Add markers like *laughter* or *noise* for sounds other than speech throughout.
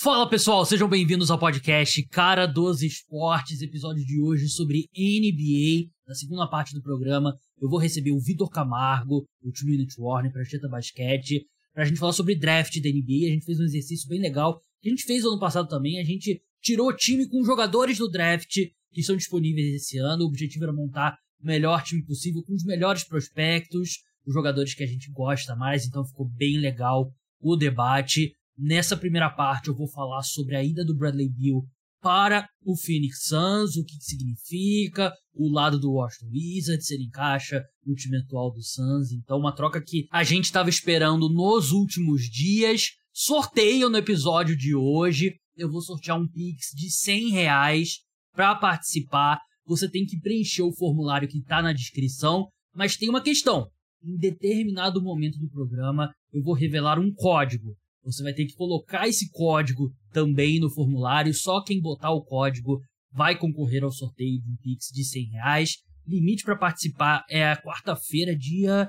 Fala pessoal, sejam bem-vindos ao podcast Cara dos Esportes, episódio de hoje sobre NBA. Na segunda parte do programa, eu vou receber o Vitor Camargo, do Two Minute Warning, Cheta Basquete, pra gente falar sobre draft da NBA. A gente fez um exercício bem legal, que a gente fez ano passado também. A gente tirou o time com jogadores do draft que estão disponíveis esse ano. O objetivo era montar o melhor time possível, com os melhores prospectos, os jogadores que a gente gosta mais, então ficou bem legal o debate. Nessa primeira parte eu vou falar sobre a ida do Bradley Beal para o Phoenix Suns, o que, significa, o lado do Washington Wizards, ele encaixa no time atual do Suns. Então, uma troca que a gente estava esperando nos últimos dias. Sorteio no episódio de hoje. Eu vou sortear um Pix de 100 reais para participar. Você tem que preencher o formulário que está na descrição, mas tem uma questão. Em determinado momento do programa, eu vou revelar um código. Você vai ter que colocar esse código também no formulário. Só quem botar o código vai concorrer ao sorteio de um Pix de 100 reais. Limite para participar é a quarta-feira, dia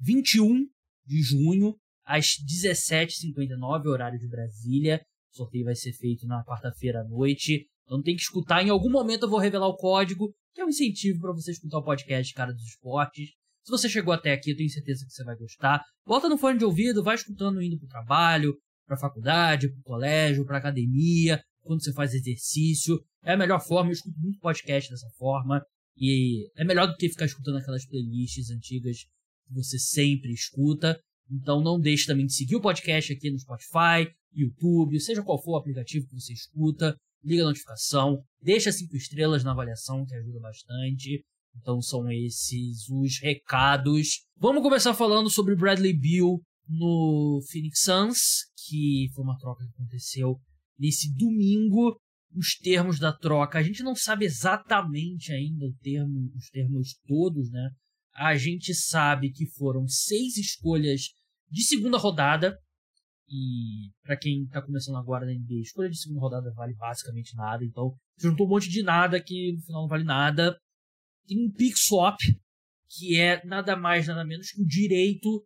21 de junho, às 17h59, horário de Brasília. O sorteio vai ser feito na quarta-feira à noite. Então tem que escutar. Em algum momento eu vou revelar o código, que é um incentivo para você escutar o podcast Cara dos Esportes. Se você chegou até aqui, eu tenho certeza que você vai gostar. Bota no fone de ouvido, vai escutando indo pro trabalho, pra faculdade, pro colégio, pra academia, quando você faz exercício. É a melhor forma, eu escuto muito podcast dessa forma. E é melhor do que ficar escutando aquelas playlists antigas que você sempre escuta. Então não deixe também de seguir o podcast aqui no Spotify, YouTube, seja qual for o aplicativo que você escuta. Liga a notificação, deixa cinco estrelas na avaliação, que ajuda bastante. Então são esses os recados. Vamos começar falando sobre Bradley Beal no Phoenix Suns, que foi uma troca que aconteceu nesse domingo. Os termos da troca, a gente não sabe exatamente ainda termo, os termos todos, né? A gente sabe que foram seis escolhas de segunda rodada. E para quem tá começando agora na NBA, escolha de segunda rodada vale basicamente nada. Então, juntou um monte de nada que no final não vale nada tem um pick swap, que é nada mais, nada menos que o direito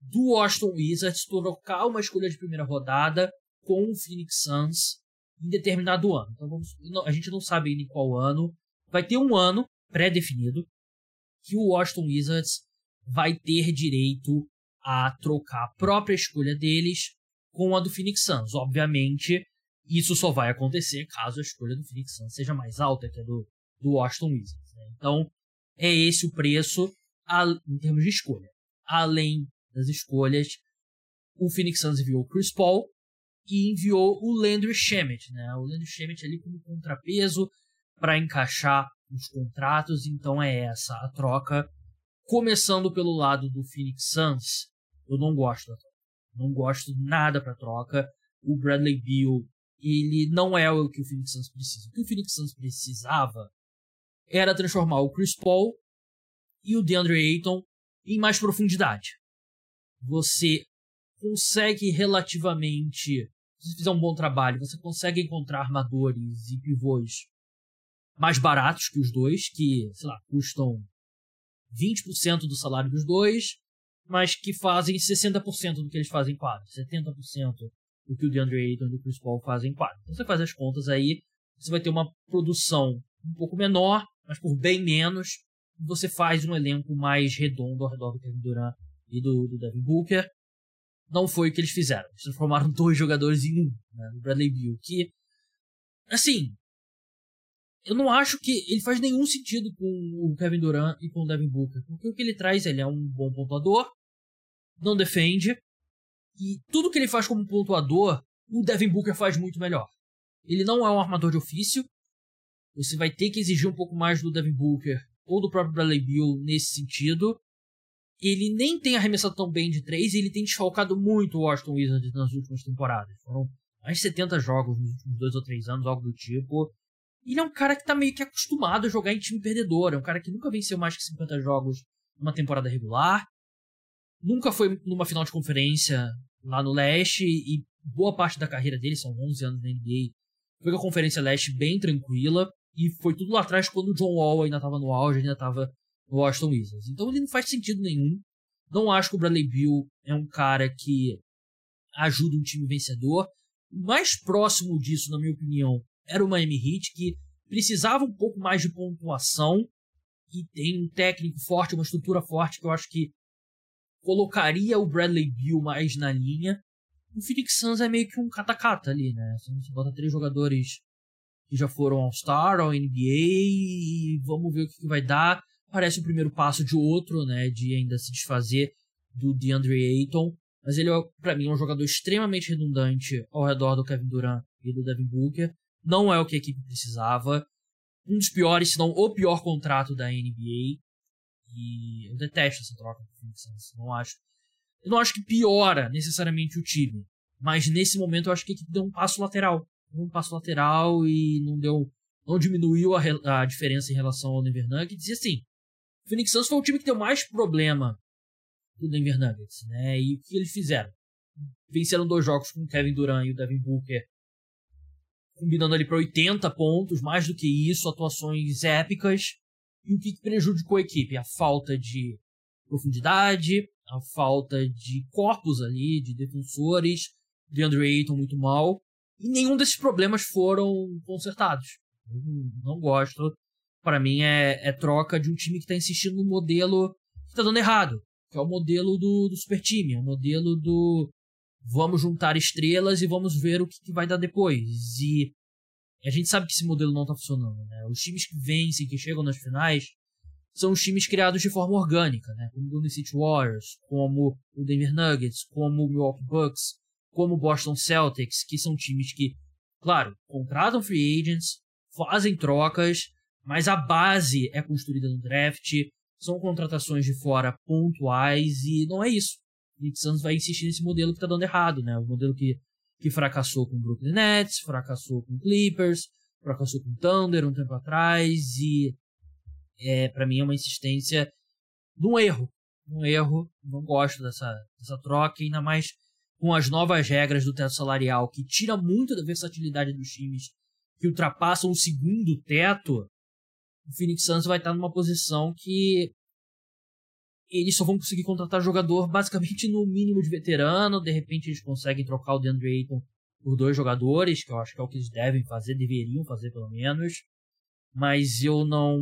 do Washington Wizards trocar uma escolha de primeira rodada com o Phoenix Suns em determinado ano. Então vamos, a gente não sabe ainda em qual ano. Vai ter um ano pré-definido que o Washington Wizards vai ter direito a trocar a própria escolha deles com a do Phoenix Suns. Obviamente, isso só vai acontecer caso a escolha do Phoenix Suns seja mais alta que a do, do Washington Wizards. Né? Então, é esse o preço em termos de escolha. Além das escolhas, o Phoenix Suns enviou o Chris Paul e enviou o Landry Shamet, né? O Landry Shamet ali como contrapeso para encaixar os contratos, então é essa a troca. Começando pelo lado do Phoenix Suns, eu não gosto da troca. Não gosto nada para troca. O Bradley Beal, ele não é o que o Phoenix Suns precisa. O que o Phoenix Suns precisava era transformar o Chris Paul e o DeAndre Ayton em mais profundidade. Você consegue relativamente, se fizer um bom trabalho, você consegue encontrar armadores e pivôs mais baratos que os dois, que, sei lá, custam 20% do salário dos dois, mas que fazem 60% do que eles fazem em quadro, 70% do que o DeAndre Ayton e o Chris Paul fazem em quadro. Então você faz as contas aí, você vai ter uma produção um pouco menor, mas por bem menos, você faz um elenco mais redondo ao redor do Kevin Durant e do, do Devin Booker. Não foi o que eles fizeram. Eles transformaram *laughs* dois jogadores em um, né? O Bradley Beal, que, assim, eu não acho que ele faz nenhum sentido com o Kevin Durant e com o Devin Booker, porque o que ele traz, ele é um bom pontuador, não defende, e tudo que ele faz como pontuador, o Devin Booker faz muito melhor. Ele não é um armador de ofício, você vai ter que exigir um pouco mais do Devin Booker ou do próprio Bradley Beal nesse sentido. Ele nem tem arremessado tão bem de três ele tem desfalcado muito o Washington Wizards nas últimas temporadas. Foram mais de 70 jogos nos últimos dois ou três anos, algo do tipo. Ele é um cara que tá meio que acostumado a jogar em time perdedor. É um cara que nunca venceu mais que 50 jogos numa temporada regular. Nunca foi numa final de conferência lá no leste e boa parte da carreira dele, são 11 anos na NBA, foi com a Conferência Leste bem tranquila. E foi tudo lá atrás quando o John Wall ainda estava no auge, ainda estava no Washington Wizards. Então ele não faz sentido nenhum. Não acho que o Bradley Beal é um cara que ajuda um time vencedor. mais próximo disso, na minha opinião, era o Miami Heat, que precisava um pouco mais de pontuação e tem um técnico forte, uma estrutura forte que eu acho que colocaria o Bradley Beal mais na linha. O Phoenix Suns é meio que um catacata ali, né? Você bota três jogadores que já foram All-Star, ao NBA e vamos ver o que, que vai dar. Parece o primeiro passo de outro, né? De ainda se desfazer do DeAndre Ayton. Mas ele, é, para mim, é um jogador extremamente redundante ao redor do Kevin Durant e do Devin Booker. Não é o que a equipe precisava. Um dos piores, se não o pior contrato da NBA. E eu detesto essa troca com o Phoenix Suns. Não acho. Eu não acho que piora necessariamente o time. Mas nesse momento eu acho que a equipe deu um passo lateral. Um passo lateral e não deu. Não diminuiu a, a diferença em relação ao Denver Nuggets. E assim, o Phoenix Suns foi o time que deu mais problema do Denver Nuggets, né? E o que eles fizeram? Venceram dois jogos com o Kevin Durant e o Devin Booker, combinando ali para 80 pontos, mais do que isso, atuações épicas. E o que prejudicou a equipe? A falta de profundidade, a falta de corpos ali, de defensores, de Andre Ayton muito mal. E nenhum desses problemas foram consertados. Eu não gosto. Para mim é, é troca de um time que está insistindo no modelo que está dando errado que é o modelo do, do super time, é o modelo do vamos juntar estrelas e vamos ver o que, que vai dar depois. E a gente sabe que esse modelo não está funcionando. Né? Os times que vencem, que chegam nas finais, são os times criados de forma orgânica, né? como o Golden City Warriors, como o Denver Nuggets, como o Milwaukee Bucks, como Boston Celtics, que são times que, claro, contratam free agents, fazem trocas, mas a base é construída no draft, são contratações de fora pontuais e não é isso. O Nick Suns vai insistir nesse modelo que está dando errado, né? O modelo que, que fracassou com o Brooklyn Nets, fracassou com o Clippers, fracassou com o Thunder um tempo atrás e é, para mim é uma insistência num erro. Um erro, não gosto dessa, dessa troca, ainda mais com as novas regras do teto salarial, que tira muito da versatilidade dos times que ultrapassam o segundo teto, o Phoenix Suns vai estar numa posição que eles só vão conseguir contratar jogador basicamente no mínimo de veterano. De repente eles conseguem trocar o DeAndre Ayton por dois jogadores, que eu acho que é o que eles devem fazer, deveriam fazer pelo menos. Mas eu não.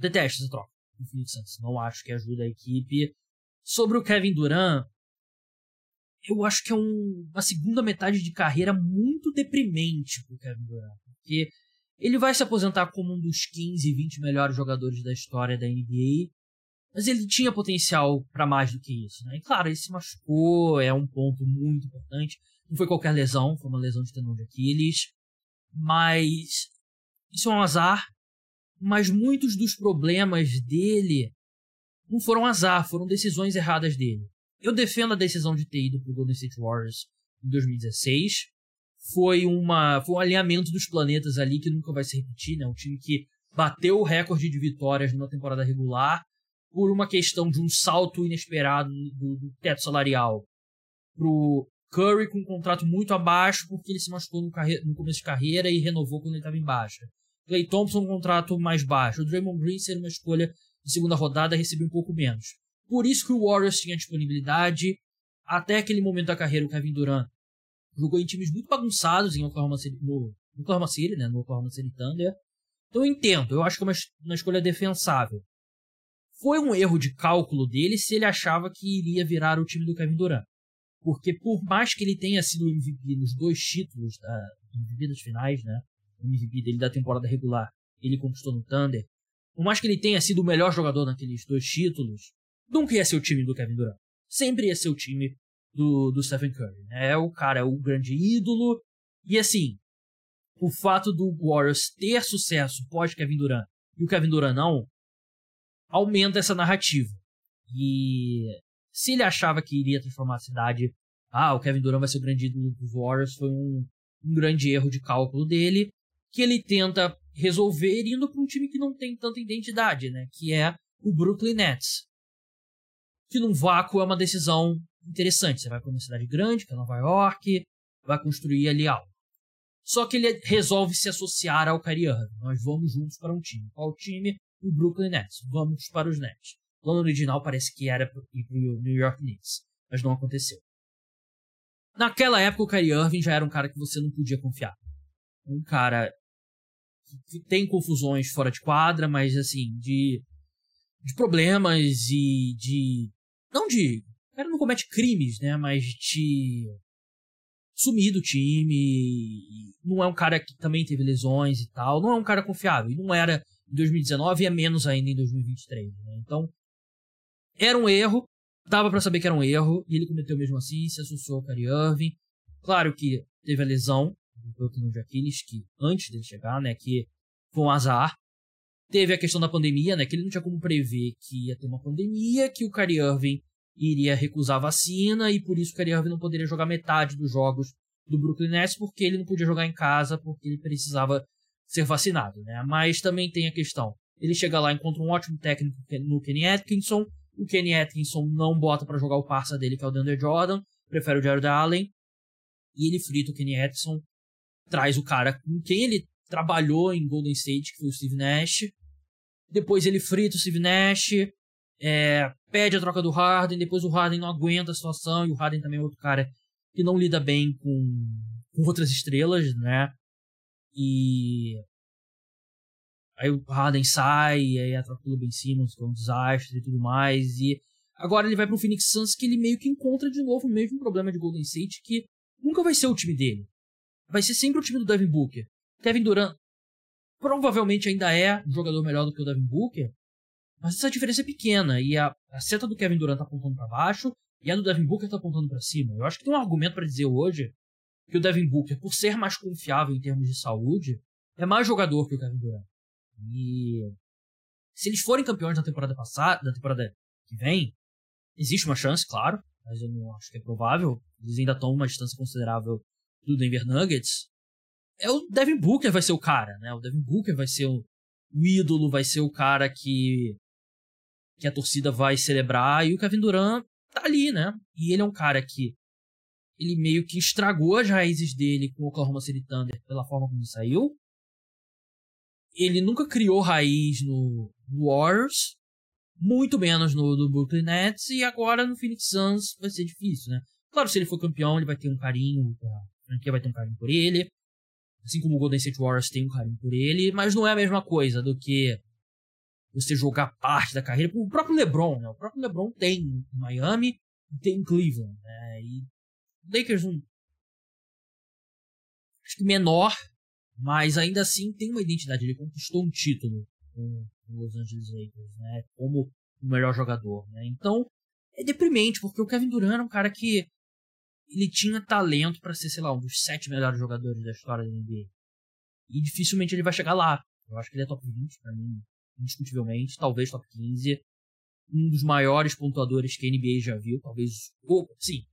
Detesto essa troca do Phoenix Suns. Não acho que ajuda a equipe. Sobre o Kevin Durant, eu acho que é um, uma segunda metade de carreira muito deprimente pro Kevin Durant. Porque ele vai se aposentar como um dos 15, 20 melhores jogadores da história da NBA. Mas ele tinha potencial para mais do que isso, né? E claro, ele se machucou, é um ponto muito importante. Não foi qualquer lesão, foi uma lesão de tendão de Aquiles. Mas isso é um azar. Mas muitos dos problemas dele não foram azar, foram decisões erradas dele. Eu defendo a decisão de ter ido pro Golden State Warriors em 2016 foi, uma, foi um alinhamento dos planetas ali que nunca vai se repetir, né? Um time que bateu o recorde de vitórias numa temporada regular por uma questão de um salto inesperado do, do teto salarial pro Curry com um contrato muito abaixo porque ele se machucou no, no começo de carreira e renovou quando ele estava em baixa. Clay Thompson um contrato mais baixo. O Draymond Green ser uma escolha de segunda rodada recebeu um pouco menos. Por isso que o Warriors tinha disponibilidade. Até aquele momento da carreira, o Kevin Durant jogou em times muito bagunçados em Oklahoma City, no, Oklahoma City, né, no Oklahoma City Thunder. Então eu entendo, eu acho que é uma, uma escolha defensável. Foi um erro de cálculo dele se ele achava que iria virar o time do Kevin Durant. Porque por mais que ele tenha sido MVP nos dois títulos da MVP das finais, né, o MVP dele da temporada regular, ele conquistou no Thunder. Por mais que ele tenha sido o melhor jogador naqueles dois títulos, nunca ia ser o time do Kevin Durant. Sempre ia ser o time do, do Stephen Curry. Né? É o cara, é o grande ídolo. E assim, o fato do Warriors ter sucesso pós Kevin Durant e o Kevin Durant não, aumenta essa narrativa. E se ele achava que iria transformar a cidade, ah, o Kevin Durant vai ser o grande ídolo dos Warriors, foi um, um grande erro de cálculo dele, que ele tenta resolver indo para um time que não tem tanta identidade, né? Que é o Brooklyn Nets. Que num vácuo é uma decisão interessante. Você vai para uma cidade grande, que é Nova York, vai construir ali algo. Só que ele resolve se associar ao Kyrie Irving. Nós vamos juntos para um time. Qual time? O Brooklyn Nets. Vamos para os Nets. O plano original parece que era ir para o New York Knicks, mas não aconteceu. naquela época o Kyrie Irving já era um cara que você não podia confiar. Um cara que tem confusões fora de quadra, mas assim, de, de problemas e de. Não de. O cara não comete crimes, né? Mas de sumir do time. Não é um cara que também teve lesões e tal. Não é um cara confiável. E não era em 2019 e é menos ainda em 2023. Né? Então, era um erro. Dava para saber que era um erro. E ele cometeu mesmo assim. Se associou ao Kyrie Irving. Claro que teve a lesão do tendão de Aquiles, que antes dele chegar, né? Que foi um azar. Teve a questão da pandemia, né? Que ele não tinha como prever que ia ter uma pandemia, que o Kyrie Irving iria recusar a vacina e por isso o Kyrie Irving não poderia jogar metade dos jogos do Brooklyn Nets porque ele não podia jogar em casa porque ele precisava ser vacinado, né? Mas também tem a questão, ele chega lá encontra um ótimo técnico no Kenny Atkinson, o Kenny Atkinson não bota para jogar o parça dele que é o DeAndre Jordan, prefere o Jared Allen e ele frita o Kenny Atkinson, traz o cara com quem ele trabalhou em Golden State, que foi o Steve Nash. Depois ele frita o Steve Nash, é, pede a troca do Harden, depois o Harden não aguenta a situação, e o Harden também é outro cara que não lida bem com, com outras estrelas, né? E aí o Harden sai, e aí a troca do Ben Simmons, que é um desastre e tudo mais, e agora ele vai pro Phoenix Suns, que ele meio que encontra de novo o mesmo problema de Golden State, que nunca vai ser o time dele. Vai ser sempre o time do Devin Booker. Kevin Durant provavelmente ainda é um jogador melhor do que o Devin Booker, mas essa diferença é pequena e a, a seta do Kevin Durant tá apontando para baixo e a do Devin Booker tá apontando para cima. Eu acho que tem um argumento para dizer hoje que o Devin Booker, por ser mais confiável em termos de saúde, é mais jogador que o Kevin Durant. E se eles forem campeões da temporada passada, da temporada que vem, existe uma chance, claro, mas eu não acho que é provável. Eles ainda estão uma distância considerável do Denver Nuggets. É o Devin Booker vai ser o cara, né? O Devin Booker vai ser o, o ídolo, vai ser o cara que que a torcida vai celebrar e o Kevin Durant tá ali, né? E ele é um cara que ele meio que estragou as raízes dele com o Oklahoma City Thunder pela forma como ele saiu. Ele nunca criou raiz no, Warriors, muito menos no do Brooklyn Nets e agora no Phoenix Suns vai ser difícil, né? Claro, se ele for campeão, ele vai ter um carinho, a franquia vai ter um carinho por ele. Assim como o Golden State Warriors tem um carinho por ele, mas não é a mesma coisa do que você jogar parte da carreira. O próprio LeBron, né? O próprio LeBron tem em Miami e tem em Cleveland, né? E Lakers um acho que menor, mas ainda assim tem uma identidade. Ele conquistou um título com o Los Angeles Lakers, né? Como o melhor jogador, né? Então é deprimente porque o Kevin Durant é um cara que ele tinha talento para ser, sei lá, um dos sete melhores jogadores da história da NBA. E dificilmente ele vai chegar lá. Eu acho que ele é top 20 para mim indiscutivelmente, talvez top 15. Um dos maiores pontuadores que a NBA já viu, talvez. Ou, sim,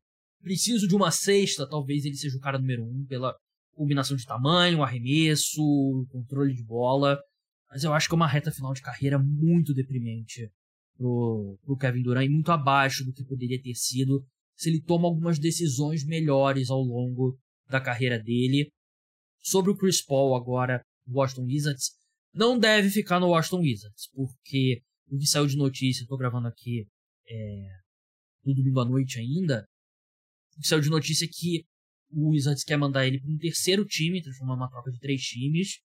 preciso de uma sexta, talvez ele seja o cara número um pela combinação de tamanho, arremesso, controle de bola. Mas eu acho que é uma reta final de carreira muito deprimente pro, pro Kevin Durant e muito abaixo do que poderia ter sido se ele toma algumas decisões melhores ao longo da carreira dele. Sobre o Chris Paul agora, Washington Wizards, não deve ficar no Washington Wizards, porque o que saiu de notícia, estou gravando aqui é, no domingo à noite ainda, o que saiu de notícia é que o Wizards quer mandar ele para um terceiro time, transformar uma troca de três times,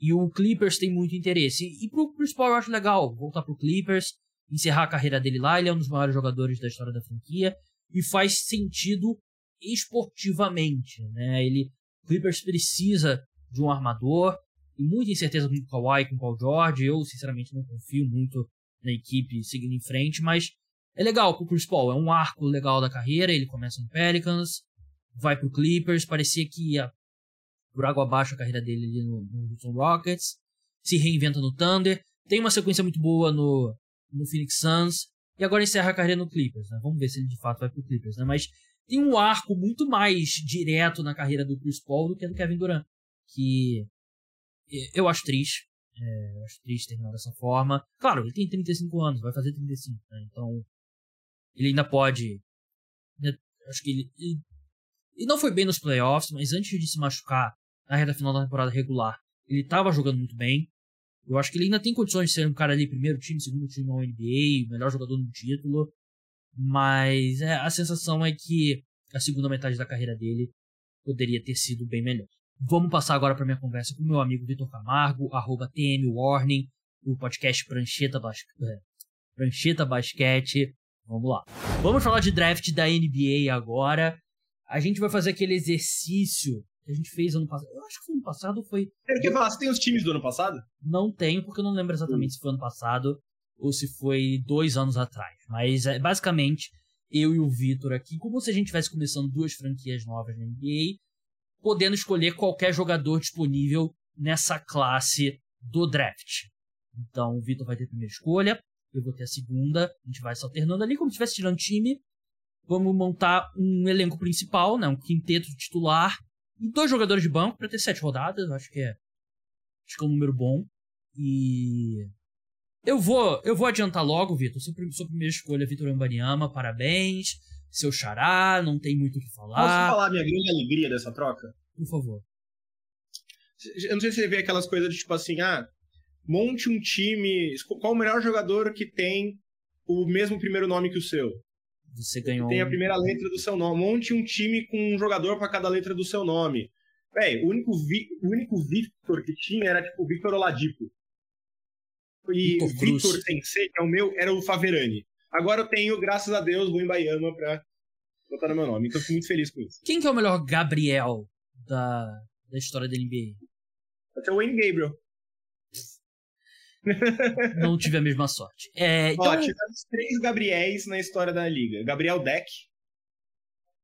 e o Clippers tem muito interesse. E pro Chris Paul eu acho legal voltar pro Clippers, encerrar a carreira dele lá, ele é um dos maiores jogadores da história da franquia, e faz sentido esportivamente, né? Ele, o Clippers precisa de um armador, e muita incerteza com o Kawhi, com o Paul George. Eu, sinceramente, não confio muito na equipe seguindo em frente, mas é legal pro Chris Paul. É um arco legal da carreira. Ele começa no Pelicans, vai pro Clippers. Parecia que ia por água abaixo a carreira dele ali no, no Houston Rockets. Se reinventa no Thunder. Tem uma sequência muito boa no, no Phoenix Suns. E agora encerra a carreira no Clippers. Né? Vamos ver se ele de fato vai pro Clippers. Né? Mas tem um arco muito mais direto na carreira do Chris Paul do que do Kevin Durant. Que eu acho triste. É, eu acho triste terminar dessa forma. Claro, ele tem 35 anos, vai fazer 35, né? Então, ele ainda pode. Né, acho que ele, ele, ele. não foi bem nos playoffs, mas antes de se machucar na reta final da temporada regular, ele estava jogando muito bem. Eu acho que ele ainda tem condições de ser um cara ali, primeiro time, segundo time na NBA, melhor jogador no título. Mas é, a sensação é que a segunda metade da carreira dele poderia ter sido bem melhor. Vamos passar agora para minha conversa com meu amigo Vitor Camargo, arroba TMWarning, o podcast Prancheta, Bas... É, Prancheta Basquete. Vamos lá. Vamos falar de draft da NBA agora. A gente vai fazer aquele exercício que a gente fez ano passado. Eu acho que foi ano passado foi. Eu queria falar, você tem os times do ano passado? Não tenho, porque eu não lembro exatamente se foi ano passado ou se foi dois anos atrás. Mas é, basicamente, eu e o Vitor aqui, como se a gente estivesse começando duas franquias novas na NBA, podendo escolher qualquer jogador disponível nessa classe do draft. Então o Vitor vai ter a primeira escolha, eu vou ter a segunda, a gente vai se alternando ali como se estivesse tirando time. Vamos montar um elenco principal, né, um quinteto titular dois jogadores de banco para ter sete rodadas, acho que é acho que é um número bom. E eu vou, eu vou adiantar logo, Vitor. Sua, sua primeira escolha, Vitor Ambaniama, parabéns. Seu xará, não tem muito o que falar. Posso falar a minha grande alegria dessa troca? Por favor. Eu não sei se você vê aquelas coisas de tipo assim, ah, monte um time. Qual o melhor jogador que tem o mesmo primeiro nome que o seu? Você ganhou. Tem a primeira letra do seu nome. Monte um time com um jogador para cada letra do seu nome. Véi, o único, Vi... o único Victor que tinha era tipo o Victor Oladipo. E o Victor Sensei, que é o meu, era o Faverani. Agora eu tenho, graças a Deus, o Baiano pra botar no meu nome. Então eu fico muito feliz com isso. Quem que é o melhor Gabriel da, da história da NBA? Até o Wayne Gabriel. *laughs* Não tive a mesma sorte. É, então... Ó, tivemos três Gabriéis na história da liga: Gabriel Deck,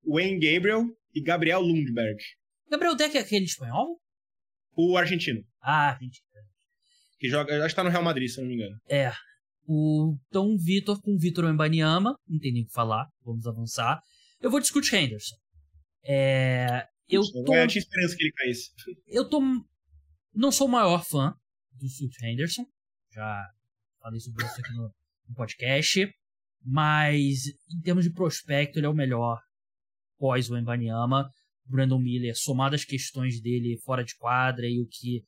Wayne Gabriel e Gabriel Lundberg. Gabriel Deck é aquele espanhol? O argentino. Ah, argentino. Que joga, acho que tá no Real Madrid, se não me engano. É. O, então, Vitor com Vitor Mbanyama, não tem nem o que falar, vamos avançar. Eu vou discutir Henderson. É, eu tô. Eu tinha esperança que ele caísse. Eu tô. Não sou o maior fã do Sult Henderson já falei sobre isso aqui no, no podcast. Mas, em termos de prospecto, ele é o melhor pós o Embanyama. Brandon Miller, somado as questões dele fora de quadra e o que.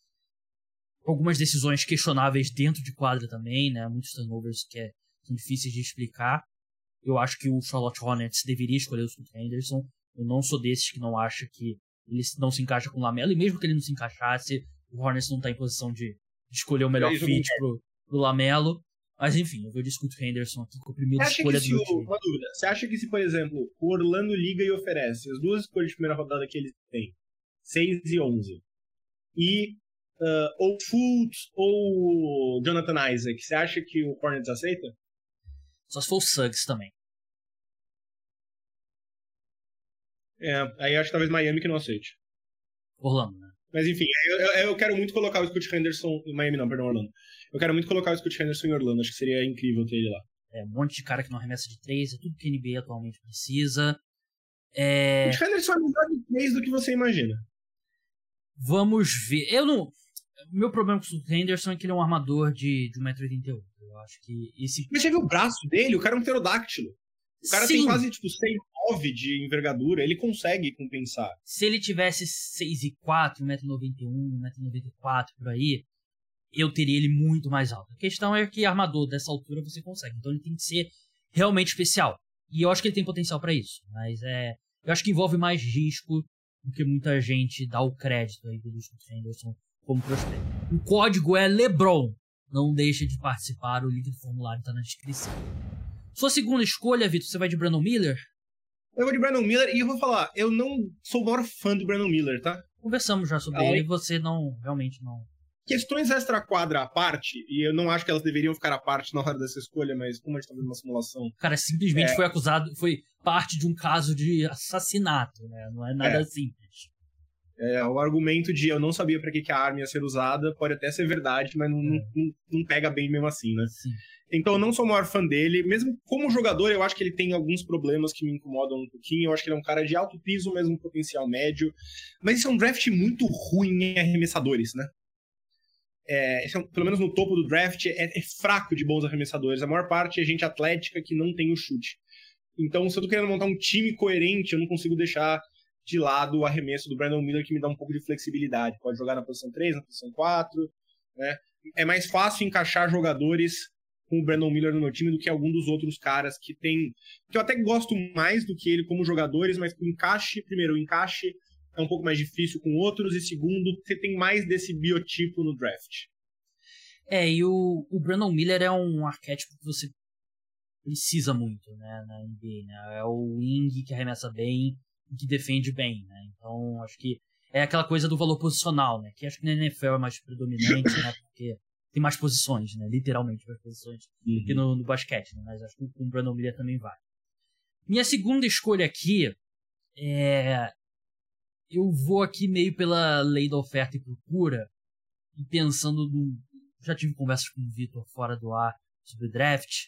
Algumas decisões questionáveis dentro de quadra também, né? Muitos turnovers que é, são difíceis de explicar. Eu acho que o Charlotte Hornets deveria escolher o Scott Henderson. Eu não sou desses que não acha que ele não se encaixa com o Lamelo. E mesmo que ele não se encaixasse, o Hornets não está em posição de de escolher o melhor fit pro, pro Lamelo. Mas enfim, eu vou discutir o Henderson aqui com a primeira escolha do o, Uma dúvida. Você acha que se, por exemplo, o Orlando liga e oferece as duas escolhas de primeira rodada que eles têm, 6 e 11, e uh, ou Fultz ou Jonathan Isaac, você acha que o Hornets aceita? Só se for o Suggs também. É, aí acho que talvez Miami que não aceite. Orlando, né? Mas enfim, eu, eu, quero muito colocar o Scott Henderson em Miami, não, perdão, Orlando. Eu quero muito colocar o Scott Henderson em Orlando, acho que seria incrível ter ele lá. É, um monte de cara que não arremessa de três, é tudo que a NBA atualmente precisa. É... O Scott Henderson é melhor de três do que você imagina. Vamos ver. Eu não. Meu problema com o Scott Henderson é que ele é um armador de, de 1,88m. Eu acho que esse. Mas você viu o braço dele? O cara é um pterodáctilo. O cara Sim. tem quase, tipo, 6'9 de envergadura, ele consegue compensar. Se ele tivesse 6'4, 1,91m, 1,94m por aí, eu teria ele muito mais alto. A questão é que armador dessa altura você consegue, então ele tem que ser realmente especial. E eu acho que ele tem potencial para isso, mas é, eu acho que envolve mais risco do que muita gente dá o crédito aí do Scott Henderson como prospecto. O código é LeBron. Não deixa de participar, o link do formulário está na descrição. Sua segunda escolha, Vitor, você vai de Brandon Miller? Eu vou de Brandon Miller e eu vou falar, eu não sou o maior fã do Brandon Miller, tá? Conversamos já sobre ele e você não, realmente não. Questões extra-quadra à parte, e eu não acho que elas deveriam ficar à parte na hora dessa escolha, mas como a gente tá vendo uma simulação. Cara simplesmente é... foi acusado, foi parte de um caso de assassinato, né? Não é nada é. simples. É, o argumento de eu não sabia para que, que a arma ia ser usada pode até ser verdade, mas não, é. não, não, pega bem mesmo assim, né? Sim. Então eu não sou o maior fã dele. Mesmo como jogador, eu acho que ele tem alguns problemas que me incomodam um pouquinho. Eu acho que ele é um cara de alto piso, mesmo potencial médio. Mas isso é um draft muito ruim em arremessadores, né? É, é pelo menos no topo do draft, é, é, fraco de bons arremessadores. A maior parte é gente atlética que não tem o chute. Então, se eu tô querendo montar um time coerente, eu não consigo deixar de lado o arremesso do Brandon Miller, que me dá um pouco de flexibilidade. Pode jogar na posição 3, na posição 4, né? É mais fácil encaixar jogadores com o Brandon Miller no meu time do que algum dos outros caras que tem. que eu até gosto mais do que ele como jogadores, mas o encaixe, primeiro, o encaixe é um pouco mais difícil com outros, e segundo, você tem mais desse biotipo no draft. É, e o, o Brandon Miller é um arquétipo que você precisa muito, né, na NBA, né? É o wing que arremessa bem e que defende bem, né? Então, acho que é aquela coisa do valor posicional, né? Que acho que na NFL é mais predominante, né? Porque tem mais posições, né? Literalmente mais posições uhum. que no, no, basquete, né? Mas acho que com o Brandon Miller também vai. Minha segunda escolha aqui é... Eu vou aqui meio pela lei da oferta e procura e pensando no... Já tive conversas com o Vitor fora do ar sobre draft.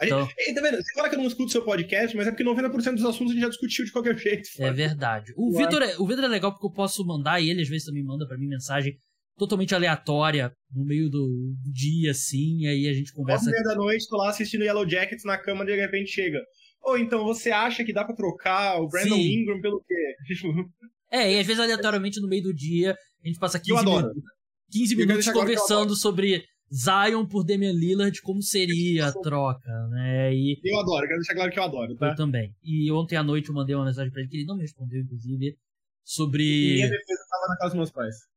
Então... Gente, tá vendo? Você fala que eu não escuto seu podcast, mas é porque 90% dos assuntos a gente já discutiu de qualquer jeito. É verdade. O Vitor é, o Vitor é legal porque eu posso mandar, e ele às vezes também manda para mim mensagem totalmente aleatória no meio do dia, assim, aí a gente conversa. Nove da noite, tô lá assistindo Yellow Jackets na cama, de repente chega. Ou então, você acha que dá para trocar o Brandon Sim. Ingram pelo quê? *laughs* é, e às vezes aleatoriamente no meio do dia, a gente passa 15 minutos, 15 minutos conversando sobre Zion por Damian Lillard, como seria a troca, né? E eu adoro, quero deixar claro que eu adoro, tá? Eu também. E ontem à noite eu mandei uma mensagem pra ele que ele não me respondeu, inclusive, sobre. Minha defesa tava na casa dos meus pais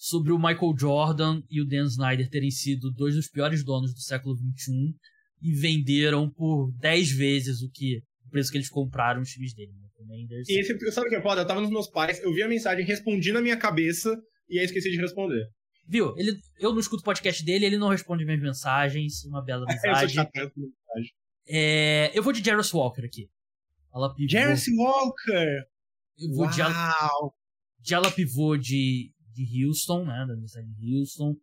sobre o Michael Jordan e o Dan Snyder terem sido dois dos piores donos do século XXI e venderam por 10 vezes o que o preço que eles compraram os times dele. Né? E esse, sabe o que é foda? Eu tava nos meus pais, eu vi a mensagem, respondi na minha cabeça e aí esqueci de responder. Viu? Ele, eu não escuto o podcast dele, ele não responde minhas mensagens. Uma bela mensagem. *laughs* eu, é, eu vou de Jarvis Walker aqui. Jarvis Walker! Eu vou Uau. de, de ala pivô de de Houston, né, da Universidade de Houston,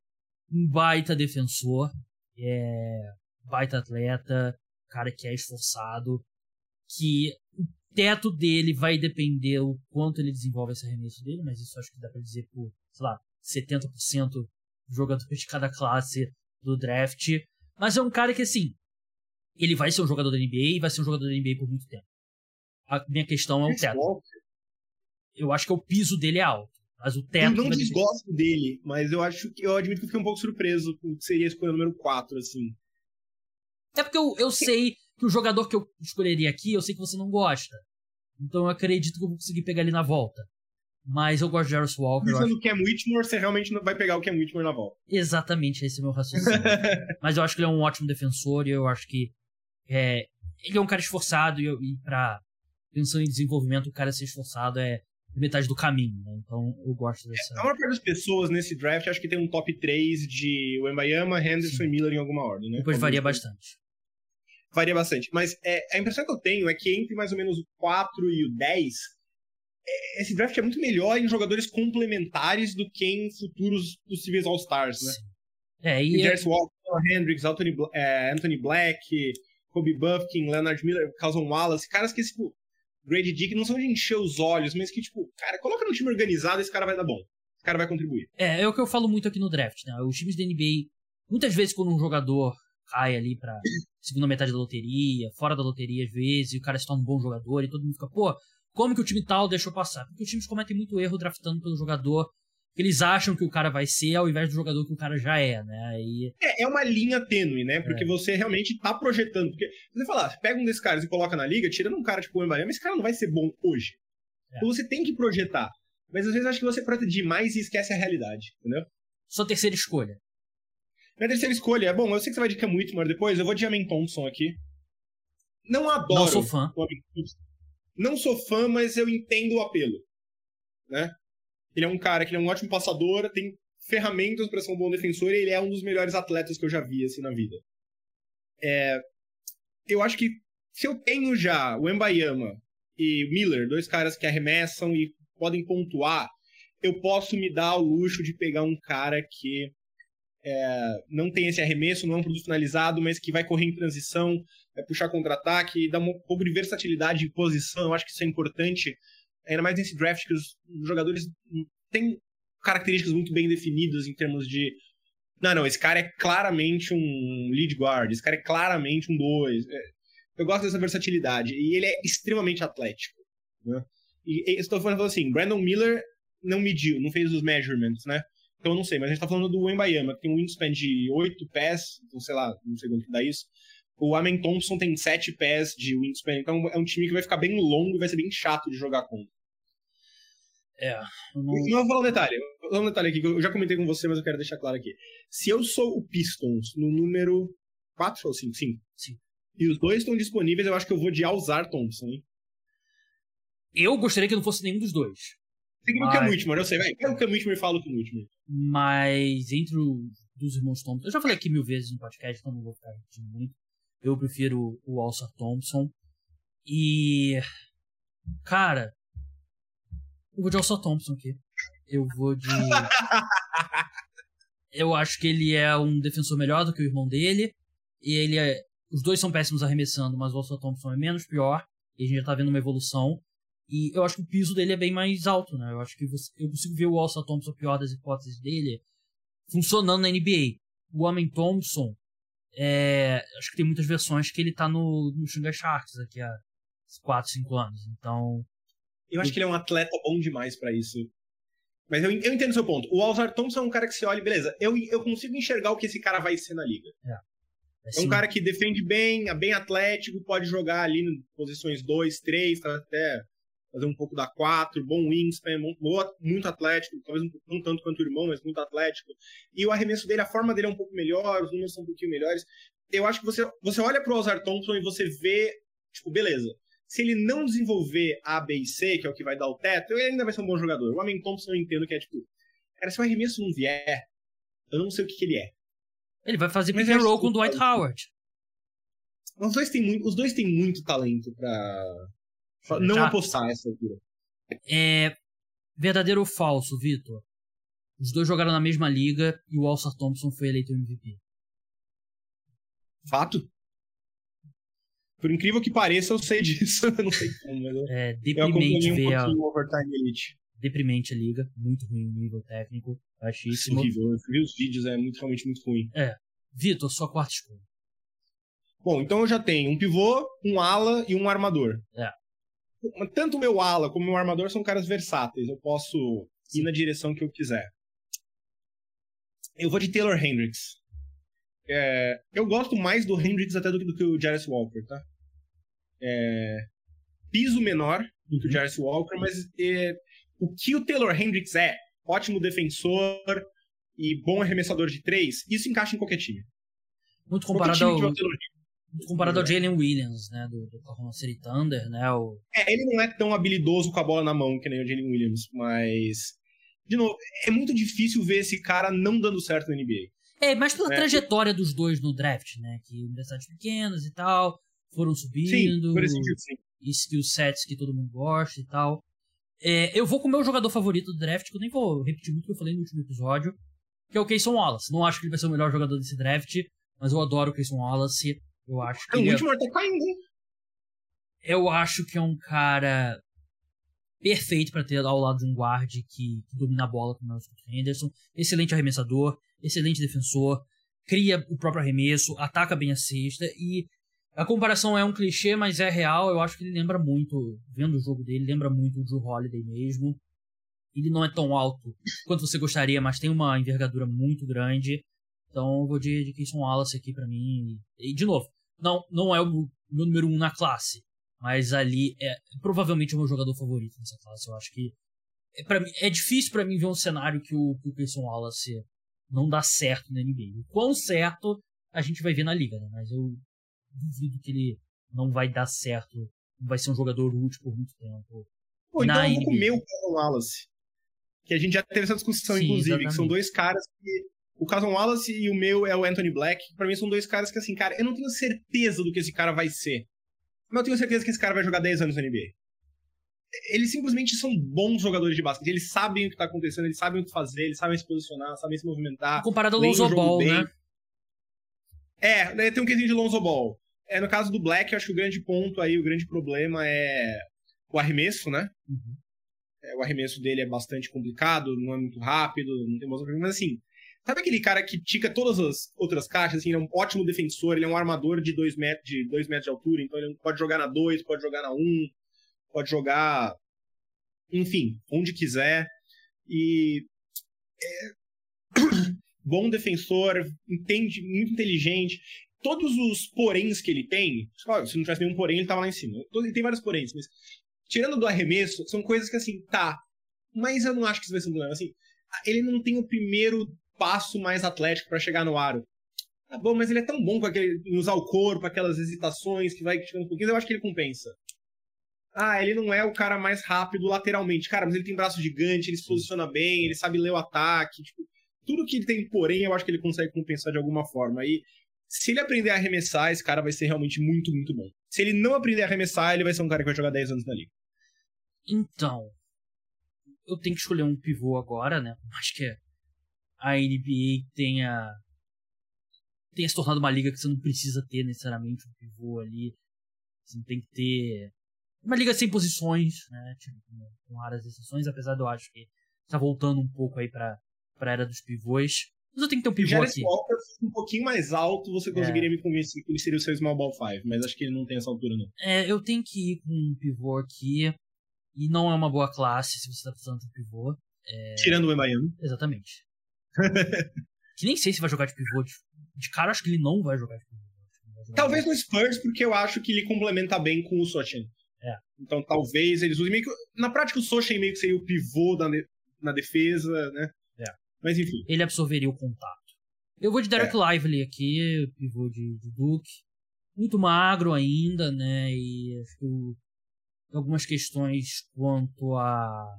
um baita defensor, é, baita atleta, cara que é esforçado, que o teto dele vai depender o quanto ele desenvolve esse arremesso dele, mas isso acho que dá para dizer por, sei lá, 70% dos jogadores de cada classe do draft. Mas é um cara que, assim, ele vai ser um jogador da NBA e vai ser um jogador da NBA por muito tempo. A minha questão é o teto. Eu acho que o piso dele é alto. Mas o teto. Eu não desgosto dele, mas eu acho que eu admito que eu fiquei um pouco surpreso com o que seria a escolha número 4, assim. É porque eu, eu sei que o jogador que eu escolheria aqui, eu sei que você não gosta. Então eu acredito que eu vou conseguir pegar ele na volta. Mas eu gosto de Jarvis Walker. Pensando no Cam Whitmore, você realmente não vai pegar o Cam Whitmore na volta. Exatamente, esse é o meu raciocínio. *laughs* Mas eu acho que ele é um ótimo defensor e eu acho que é, ele é um cara esforçado e, e para pensando em desenvolvimento, o cara ser esforçado é, metade do caminho, né? Então eu gosto dessa. É, a maior parte das pessoas nesse draft acho que tem um top 3 de Wembayama, Henderson Sim. e Miller em alguma ordem, né? Depois varia bastante. Varia bastante. Mas é, a impressão que eu tenho é que entre mais ou menos o 4 e o 10, é, esse draft é muito melhor em jogadores complementares do que em futuros possíveis All-Stars, né? Sim. É, e. É... Walker, Hendricks, Anthony, é, Anthony Black, Kobe Buffkin, Leonard Miller, Carlson Wallace, caras que, tipo, Grady Dick não são de encher os olhos, mas que, tipo, cara, coloca no time organizado esse cara vai dar bom. Esse cara vai contribuir. É, é o que eu falo muito aqui no draft, né? Os times da NBA, muitas vezes quando um jogador cai ali pra segunda metade da loteria, fora da loteria às vezes, e o cara torna um bom jogador e todo mundo fica, pô, como que o time tal deixou passar? Porque os times cometem muito erro draftando pelo jogador que eles acham que o cara vai ser ao invés do jogador que o cara já é, né? E... É, é uma linha tênue, né? Porque é. você realmente tá projetando. Porque você fala, você pega um desses caras e coloca na liga, tirando um cara tipo o Mbappé, mas esse cara não vai ser bom hoje. É. Então você tem que projetar. Mas às vezes acho que você projeta demais e esquece a realidade, entendeu? Sua terceira escolha. Minha terceira escolha é, bom, eu sei que você vai de Cam Whitmore depois, eu vou de Amen Thompson aqui. Não adoro. Não sou fã. Não sou fã, mas eu entendo o apelo. Né? Ele é um cara que é um ótimo passador, tem ferramentas para ser um bom defensor e ele é um dos melhores atletas que eu já vi assim na vida. É, eu acho que se eu tenho já o Embayama e Miller, dois caras que arremessam e podem pontuar, eu posso me dar o luxo de pegar um cara que é, não tem esse arremesso, não é um produto finalizado, mas que vai correr em transição, vai puxar contra-ataque, dá um pouco de versatilidade em posição. Eu acho que isso é importante ainda mais nesse draft que os jogadores têm características muito bem definidas em termos de não, não, esse cara é claramente um lead guard, esse cara é claramente um 2. É, eu gosto dessa versatilidade. E ele é extremamente atlético. Né? E, estou falando assim, Brandon Miller não mediu, não fez os measurements, né? Então eu não sei, mas a gente tá falando do Wembayama, que tem um wingspan de 8 pés, então sei lá, não sei quanto que dá isso. O Amen Thompson tem 7 pés de wingspan, então é um time que vai ficar bem longo e vai ser bem chato de jogar contra. É. Eu não... não vou falar um detalhe. Vou falar um detalhe aqui, que eu já comentei com você, mas eu quero deixar claro aqui. Se eu sou o Pistons no número 4 ou 5? 5. Sim. E os dois estão disponíveis, eu acho que eu vou de Alzar Thompson, hein? Eu gostaria que não fosse nenhum dos dois. Tem que ir no Cam Whitmore, eu sei, vai. Pega o Cam Whitmore e fala o Cam Whitmore. Mas entre os dos irmãos Thompson, eu já falei aqui mil vezes no podcast, então não vou ficar repetindo muito. Eu prefiro o Alçar Thompson. E. Cara. Eu vou de Alçar Thompson aqui. Eu vou de. *laughs* eu acho que ele é um defensor melhor do que o irmão dele. E ele é. Os dois são péssimos arremessando, mas o Alçar Thompson é menos pior. E a gente já tá vendo uma evolução. E eu acho que o piso dele é bem mais alto, né? Eu acho que você, eu consigo ver o Alça Thompson, pior das hipóteses dele, funcionando na NBA. O Homem Thompson, é, acho que tem muitas versões que ele tá no, no Xinga Sharks daqui a 4, 5 anos. Então. Eu acho que ele é um atleta bom demais para isso. Mas eu, eu entendo o seu ponto. O Alzar Thompson é um cara que você olha, beleza, eu, eu consigo enxergar o que esse cara vai ser na liga. É. É, é um cara que defende bem, é bem atlético, pode jogar ali em posições 2, 3, tá até fazer um pouco da 4, bom wingspan, muito atlético, talvez não tanto quanto o irmão, mas muito atlético. E o arremesso dele, a forma dele é um pouco melhor, os números são um pouquinho melhores. Eu acho que você, você olha pro Ozar Thompson e você vê, tipo, beleza. Se ele não desenvolver A, B e C, que é o que vai dar o teto, ele ainda vai ser um bom jogador. O Amen Thompson eu entendo que é tipo, cara, se o arremesso não vier, eu não sei o que, que ele é. Ele vai fazer pick and roll com o Dwight Howard. Os dois têm muito, os dois têm muito talento para não Já... apostar essa altura. É verdadeiro ou falso, Vitor? Os dois jogaram na mesma liga e o Alçar Thompson foi eleito MVP. Fato. Por incrível que pareça, eu sei *laughs* disso. eu não sei como, mas eu, é deprimente eu ver um a... Overtime Elite. Deprimente a liga, muito ruim o nível técnico, baixíssimo. Horrível, eu vi os vídeos, é muito, realmente muito ruim. É. Vitor, sua quarta escolha. Bom, então eu já tenho um pivô, um ala e um armador. É tanto o meu ala como o meu armador são caras versáteis. Eu posso Sim. ir na direção que eu quiser. Eu vou de Taylor Hendricks. É, eu gosto mais do Hendricks até do que, do que o Jarvis Walker, tá? É, piso menor do que o. Jarvis Walker, mas é, o que o Taylor Hendricks é, ótimo defensor e bom arremessador de três, isso encaixa em qualquer time. Muito comparado ao, comparado ao Jalen Williams, né, do, do Oklahoma City Thunder, né, o... É, ele não é tão habilidoso com a bola na mão que nem o Jalen Williams, mas de novo, é muito difícil ver esse cara não dando certo na NBA. É, mas pela é. trajetória dos dois no draft, né, que universidades pequenas e tal, foram subindo, sim, por exemplo, sim. skill sets que todo mundo gosta e tal. É, eu vou com o meu jogador favorito do draft, que eu nem vou repetir muito o que eu falei no último episódio, que é o Kayson Wallace. Não acho que ele vai ser o melhor jogador desse draft, mas eu adoro o Kayson Wallace. Eu acho que. O último é... caindo, hein? Eu acho que é um cara perfeito para ter ao lado de um guard que, que domina a bola como é o Scott Henderson. Excelente arremessador, excelente defensor, cria o próprio arremesso, ataca bem a cesta e a comparação é um clichê, mas é real. Eu acho que ele lembra muito, vendo o jogo dele, lembra muito o Drew Holiday mesmo. Ele não é tão alto quanto você gostaria, mas tem uma envergadura muito grande. Então eu vou de, de Keyson Wallace aqui para mim. E, de novo, não, não é o meu número um na classe, mas ali é, provavelmente o meu jogador favorito nessa classe. Eu acho que é, pra mim, é difícil para mim ver um cenário que o, que o Payson Wallace não dá certo na NBA. O quão certo a gente vai ver na liga, né? Mas eu duvido que ele não vai dar certo, não vai ser um jogador útil por muito tempo. Pô, então eu vou comer o Payson Wallace. Que a gente já teve essa discussão, Sim, inclusive, exatamente. que são dois caras que o Cason Wallace e o meu é o Anthony Black. Para mim são dois caras que, assim, cara, eu não tenho certeza do que esse cara vai ser. Mas eu tenho certeza que esse cara vai jogar 10 anos na NBA. Eles simplesmente são bons jogadores de basquete. Eles sabem o que tá acontecendo, eles sabem o que fazer, eles sabem se posicionar, sabem se movimentar. Comparado ao Lonzo Ball, bem. né? É, né, tem um quesinho de Lonzo Ball. É, no caso do Black, eu acho que o grande ponto aí, o grande problema é o arremesso, né? Uhum. É, o arremesso dele é bastante complicado, não é muito rápido, não tem mas assim, Sabe aquele cara que tica todas as outras caixas? Assim, ele é um ótimo defensor, ele é um armador de 2 metros, de dois metros de altura, então ele pode jogar na 2, pode jogar na 1, um, pode jogar. Enfim, onde quiser. E. É, *coughs* bom defensor, entende, muito inteligente. Todos os poréns que ele tem, se não tivesse nenhum porém, ele tava lá em cima. Ele tem vários poréns, mas tirando do arremesso, são coisas que assim, tá, mas eu não acho que isso vai ser um problema. Assim, ele não tem o primeiro passo mais atlético para chegar no aro. Tá bom, mas ele é tão bom com aquele, em usar o corpo, aquelas hesitações que vai chegando um pouquinho, eu acho que ele compensa. Ah, ele não é o cara mais rápido lateralmente. Cara, mas ele tem braço gigante, ele se posiciona bem, ele sabe ler o ataque. Tipo, tudo que ele tem, porém, eu acho que ele consegue compensar de alguma forma. E se ele aprender a arremessar, esse cara vai ser realmente muito, muito bom. Se ele não aprender a arremessar, ele vai ser um cara que vai jogar 10 anos na liga. Então, eu tenho que escolher um pivô agora, né? Acho que a NBA tenha tenha se tornado uma liga que você não precisa ter necessariamente um pivô ali. Você não tem que ter uma liga sem posições, né? Tipo, com, raras exceções, apesar de eu acho que está voltando um pouco aí para para era dos pivôs. Mas eu tenho que ter um pivô Jared aqui. Walker, um pouquinho mais alto, você conseguiria É. me convencer que ele seria o seu small ball 5, mas acho que ele não tem essa altura, não. É, eu tenho que ir com um pivô aqui. E não é uma boa classe se você está precisando de um pivô. Tirando o Miami. Exatamente. *laughs* que nem sei se vai jogar de pivô. De, de cara, acho que ele não vai jogar de pivô. Jogar Talvez no Spurs, porque eu acho que ele complementa bem com o Sochin. É. Então talvez eles usem meio que. Na prática, o Sochin meio que seria o pivô da na defesa, né? É. Mas enfim. Ele absorveria o contato. Eu vou de Derek É. Lively aqui, pivô de, de Duke. Muito magro ainda, né? E acho que o- algumas questões quanto a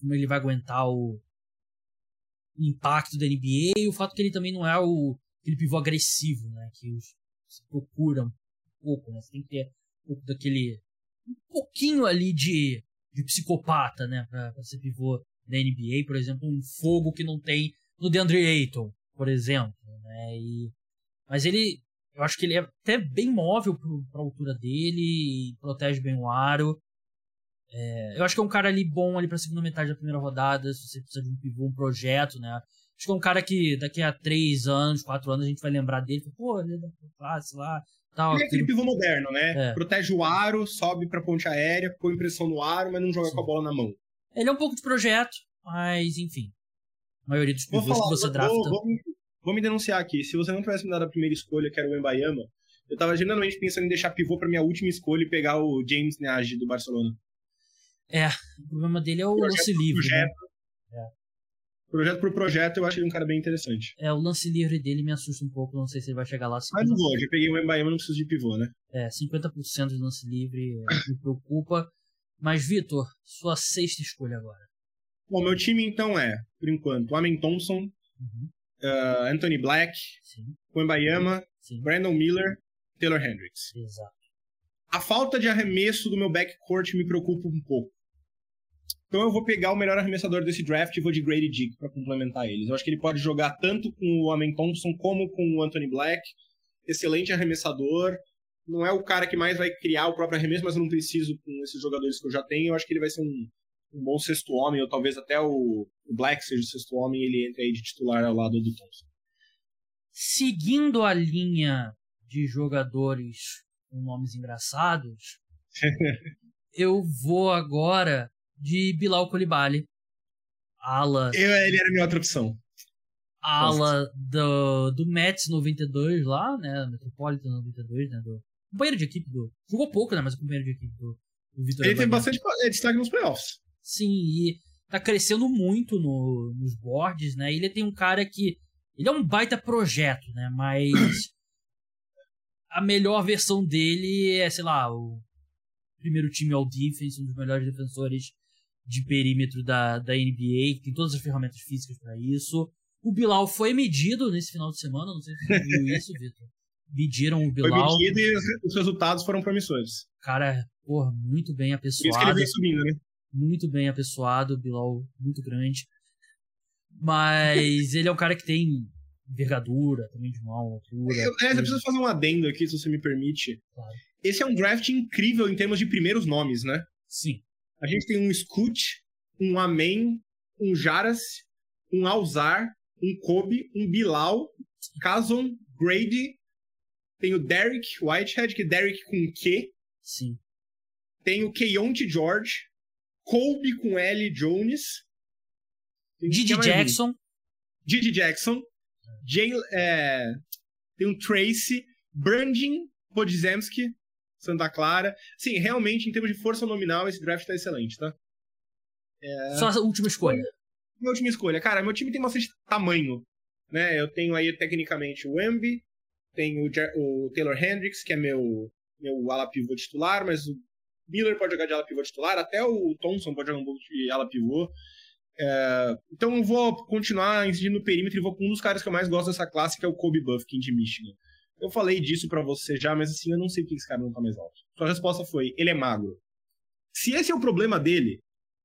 como ele vai aguentar o impacto da NBA e o fato que ele também não é o aquele pivô agressivo, né? Que os, se procura um pouco, né? Você tem que ter pouco daquele um pouquinho ali de, de psicopata, né? Pra, pra ser pivô da NBA, por exemplo, um fogo que não tem no DeAndre Ayton, por exemplo, né? E, mas ele, eu acho que ele é até bem móvel pro, pra altura dele protege bem o aro. É, eu acho que é um cara ali bom ali pra segunda metade da primeira rodada, se você precisa de um pivô, um projeto, né? Acho que é um cara que daqui a três anos, quatro anos, a gente vai lembrar dele. Pô, ele é da classe lá, tal. Ele é aquele pivô moderno, né? É. Protege o aro, sobe pra ponte aérea, põe pressão no aro, mas não joga Sim. com a bola na mão. Ele é um pouco de projeto, mas enfim. A maioria dos pivôs falar, que você drafta. vou, vou, me- vou me denunciar aqui. Se você não tivesse me dado a primeira escolha, que era o Embayama, eu tava genuinamente pensando em deixar pivô pra minha última escolha e pegar o James Neage do Barcelona. O problema dele é o Projeto lance livre. Né? Projeto. Por projeto, eu acho ele um cara bem interessante. É, o lance livre dele me assusta um pouco, não sei se ele vai chegar lá. Mas não vou, já peguei o Embayama, não preciso de pivô, né? É, 50% de lance livre *laughs* me preocupa. Mas, Vitor, sua sexta escolha agora. Bom, meu time então é, por enquanto, Amen Thompson, Uhum. uh, Anthony Black, Sim, Embayama, sim, Brandon Miller, Taylor Hendricks. exato. A falta de arremesso do meu backcourt me preocupa um pouco. Então eu vou pegar o melhor arremessador desse draft e vou de Grady Dick para complementar eles. Eu acho que ele pode jogar tanto com o Amen Thompson como com o Anthony Black. Excelente arremessador. Não é o cara que mais vai criar o próprio arremesso, mas eu não preciso com esses jogadores que eu já tenho. Eu acho que ele vai ser um, um bom sexto homem, ou talvez até o, o Black seja o sexto homem e ele entre aí de titular ao lado do Thompson. Seguindo a linha de jogadores com nomes engraçados, *laughs* eu vou agora de Bilal Coulibaly. Ala, Eu, ele era a minha outra opção. ala do, do Mets 92 lá, né? Metropolitan 92, né? Do companheiro de equipe do. Jogou pouco, né? Mas o companheiro de equipe do, do Vitor Ele teve Wembanyama. bastante é, destaque nos playoffs. Sim, e tá crescendo muito no, nos boards, né? Ele tem um cara que. Ele é um baita projeto, né? Mas. *coughs* a melhor versão dele é, sei lá, o primeiro time All Defense, um dos melhores defensores de perímetro da, da NBA, que tem todas as ferramentas físicas pra isso. O Bilal foi medido nesse final de semana, não sei se você viu isso, Vitor. *laughs* Mediram o Foi Bilal, medido e os- os resultados foram promissores. cara, porra, muito bem Por isso que ele apessoado vem subindo, né? muito bem apessoado, Bilal muito grande. Mas *laughs* ele é um cara que tem envergadura, também de mão, altura. Eu, é, eu preciso fazer um adendo aqui, se você me permite. Claro. Esse é um draft incrível em termos de primeiros nomes, né? Sim, A gente tem um Scoot, um Amen, um Jaras, um Alzar, um Kobe, um Bilal, Kazon, Grady, tem o Derek Whitehead, que é Derek com Q, sim. tem o Keontae George, Kobe com L. Jones, Didi um. Jackson, Didi Jackson, Jay, é, tem o Tracy, Brandon Podzemski, Santa Clara. Sim, realmente, em termos de força nominal, esse draft tá excelente, tá? É... Só a última escolha. Minha última escolha. Cara, meu time tem bastante tamanho. Né? Eu tenho aí, tecnicamente, o Wemby, tenho o, o Taylor Hendricks, que é meu, meu ala pivô titular, mas o Miller pode jogar de ala pivô titular, até o Thompson pode jogar um pouco de ala pivô. É, então eu vou continuar incidindo no perímetro e vou com um dos caras que eu mais gosto dessa classe, que é o Kobe Buffkin de Michigan. Eu falei disso para você já, mas assim, eu não sei por que esse cara não tá mais alto. Sua resposta foi, ele é magro. Se esse é o problema dele,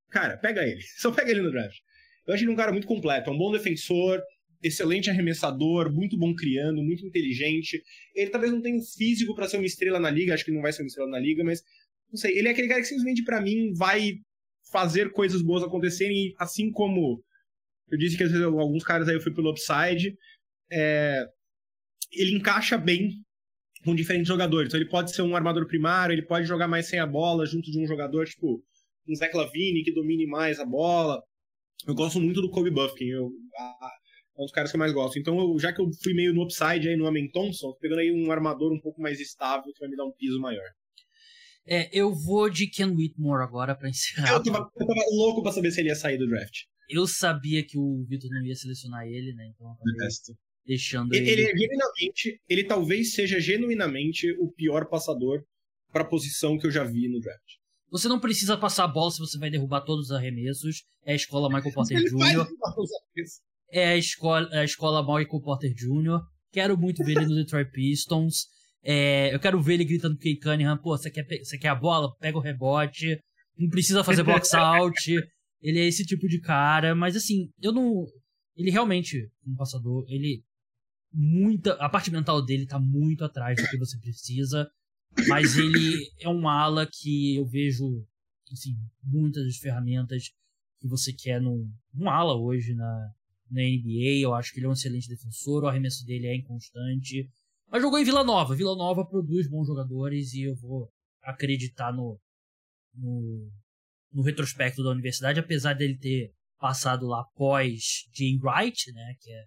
cara, pega ele. *laughs* Só pega ele no draft. Eu acho ele um cara muito completo, é um bom defensor, excelente arremessador, muito bom criando, muito inteligente. Ele talvez não tenha físico para ser uma estrela na liga, acho que não vai ser uma estrela na liga, mas não sei, ele é aquele cara que simplesmente para mim vai fazer coisas boas acontecerem, assim como eu disse que às vezes alguns caras aí eu fui pelo upside, é, ele encaixa bem com diferentes jogadores. Então ele pode ser um armador primário, ele pode jogar mais sem a bola junto de um jogador tipo um Zach Lavine que domine mais a bola. Eu gosto muito do Kobe Buffkin, eu, a, é um dos caras que eu mais gosto. Então, eu, já que eu fui meio no upside aí no Amen Thompson, pegando aí um armador um pouco mais estável que vai me dar um piso maior. É, eu vou de Ken Whitmore agora para encerrar. Eu tava, eu tava, louco pra saber se ele ia sair do draft. Eu sabia que o Vitor não ia selecionar ele, né? Então eu Detesto. Deixando ele. Ele é genuinamente, ele talvez seja genuinamente o pior passador para a posição que eu já vi no draft. Você não precisa passar a bola se você vai derrubar todos os arremessos. É a escola Michael Porter Jr. É a escola, a escola Michael Porter Jr. Quero muito ver ele no Detroit Pistons. É, eu quero ver ele gritando pro Kay Cunningham, pô, você quer, você quer a bola? Pega o rebote. Não precisa fazer box out. ele é esse tipo de cara, mas assim, eu não. Ele realmente, como passador, ele. Muita. A parte mental dele tá muito atrás do que você precisa. Mas ele é um ala que eu vejo, assim, muitas das ferramentas que você quer num, num ala hoje na, na NBA. Eu acho que ele é um excelente defensor, o arremesso dele é inconstante. Mas jogou em Vila Nova. Vila Nova produz bons jogadores e eu vou acreditar no, no, no retrospecto da universidade, apesar dele ter passado lá pós Jay Wright, né? Que é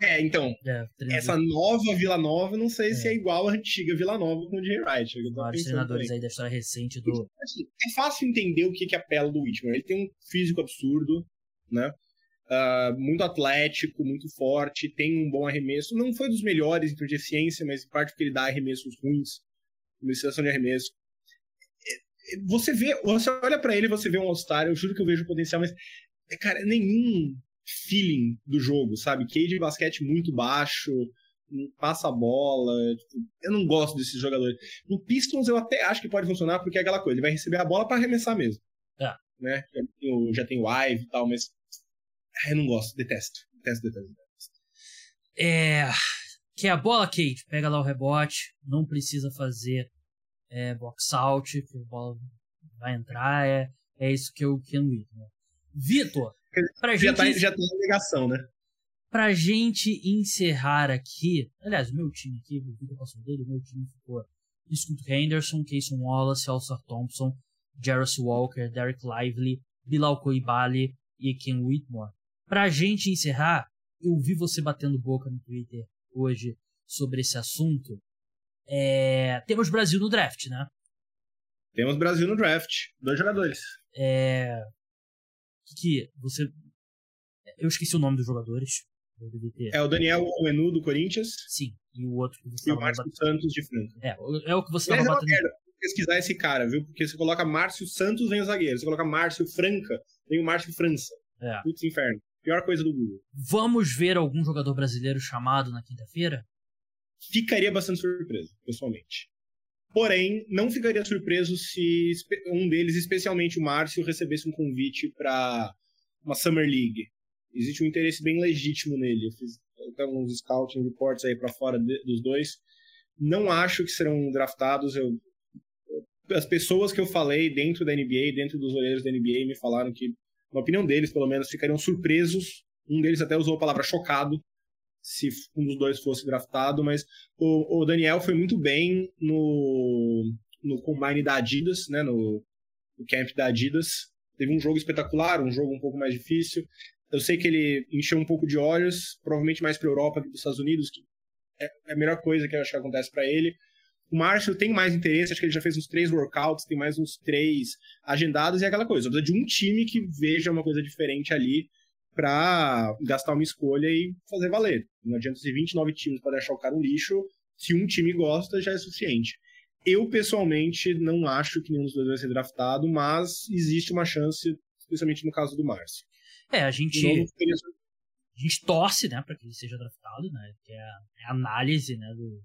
é, então, é, essa nova Vila Nova, não sei é. se é igual a antiga Vila Nova com o Jay Wright. Vários treinadores aí da história recente do... Assim, é fácil entender o que, que apela do Whitmer. Ele tem um físico absurdo, né? Uh, muito atlético, muito forte, tem um bom arremesso. Não foi dos melhores em termos de eficiência, mas em parte porque ele dá arremessos ruins, uma situação de arremesso. É, é, você vê, você olha para ele, você vê um All-Star, eu juro que eu vejo o potencial, mas, é, cara, nenhum feeling do jogo, sabe? Cage de basquete muito baixo, passa a bola. Tipo, eu não gosto desses jogadores. No Pistons eu até acho que pode funcionar, porque é aquela coisa, ele vai receber a bola para arremessar mesmo. É. Né? Já tem, o, já tem o Ive e tal, mas ah, eu não gosto, detesto. Detesto, detesto, detesto. É. Que a bola, Kate, pega lá o rebote, não precisa fazer é, box out, que a bola vai entrar, é, é isso que eu quero ver. Né? Vitor, pra já gente. Tá, já tem ligação, né? Pra gente encerrar aqui. Aliás, o meu time aqui, o Vitor passou dele, o meu time ficou Scoot Henderson, Casey Wallace, Alsar Thompson, Jarvis Walker, Derek Lively, Bilal Koibali e Ken Whitmore. Pra gente encerrar, eu vi você batendo boca no Twitter hoje sobre esse assunto. É... Temos Brasil no draft, né? Temos Brasil no draft. Dois jogadores. É. Que você. Eu esqueci o nome dos jogadores. É o Daniel Enu do Corinthians. Sim. E o outro que você E o Márcio batendo... Santos de Franca. É, é o que você estava batendo. É pesquisar esse cara, viu? Porque você coloca Márcio Santos, vem o zagueiro. Você coloca Márcio Franca, vem o Márcio França. É. Putz, inferno. Pior coisa do Google. Vamos ver algum jogador brasileiro chamado na quinta-feira? Ficaria bastante surpreso, pessoalmente. Porém, não ficaria surpreso se um deles, especialmente o Márcio, recebesse um convite para uma Summer League. Existe um interesse bem legítimo nele. Eu fiz até uns scouting reports aí para fora de, dos dois. Não acho que serão draftados. Eu, as pessoas que eu falei dentro da NBA, dentro dos olheiros da NBA, me falaram que na opinião deles, pelo menos, ficariam surpresos. Um deles até usou a palavra chocado se um dos dois fosse draftado, mas o, o Daniel foi muito bem no, no combine da Adidas, né, no, no camp da Adidas. Teve um jogo espetacular, um jogo um pouco mais difícil. Eu sei que ele encheu um pouco de olhos, provavelmente mais para Europa que para os Estados Unidos, que é a melhor coisa que eu acho que acontece para ele. O Márcio tem mais interesse, acho que ele já fez uns três workouts, tem mais uns três agendados e é aquela coisa. Precisa de um time que veja uma coisa diferente ali para gastar uma escolha e fazer valer. Não adianta ser 29 times para deixar o cara um lixo. Se um time gosta, já é suficiente. Eu, pessoalmente, não acho que nenhum dos dois vai ser draftado, mas existe uma chance, especialmente no caso do Márcio. É, a gente. A gente torce, né, para que ele seja draftado, né? Que é a, é a análise, né, do,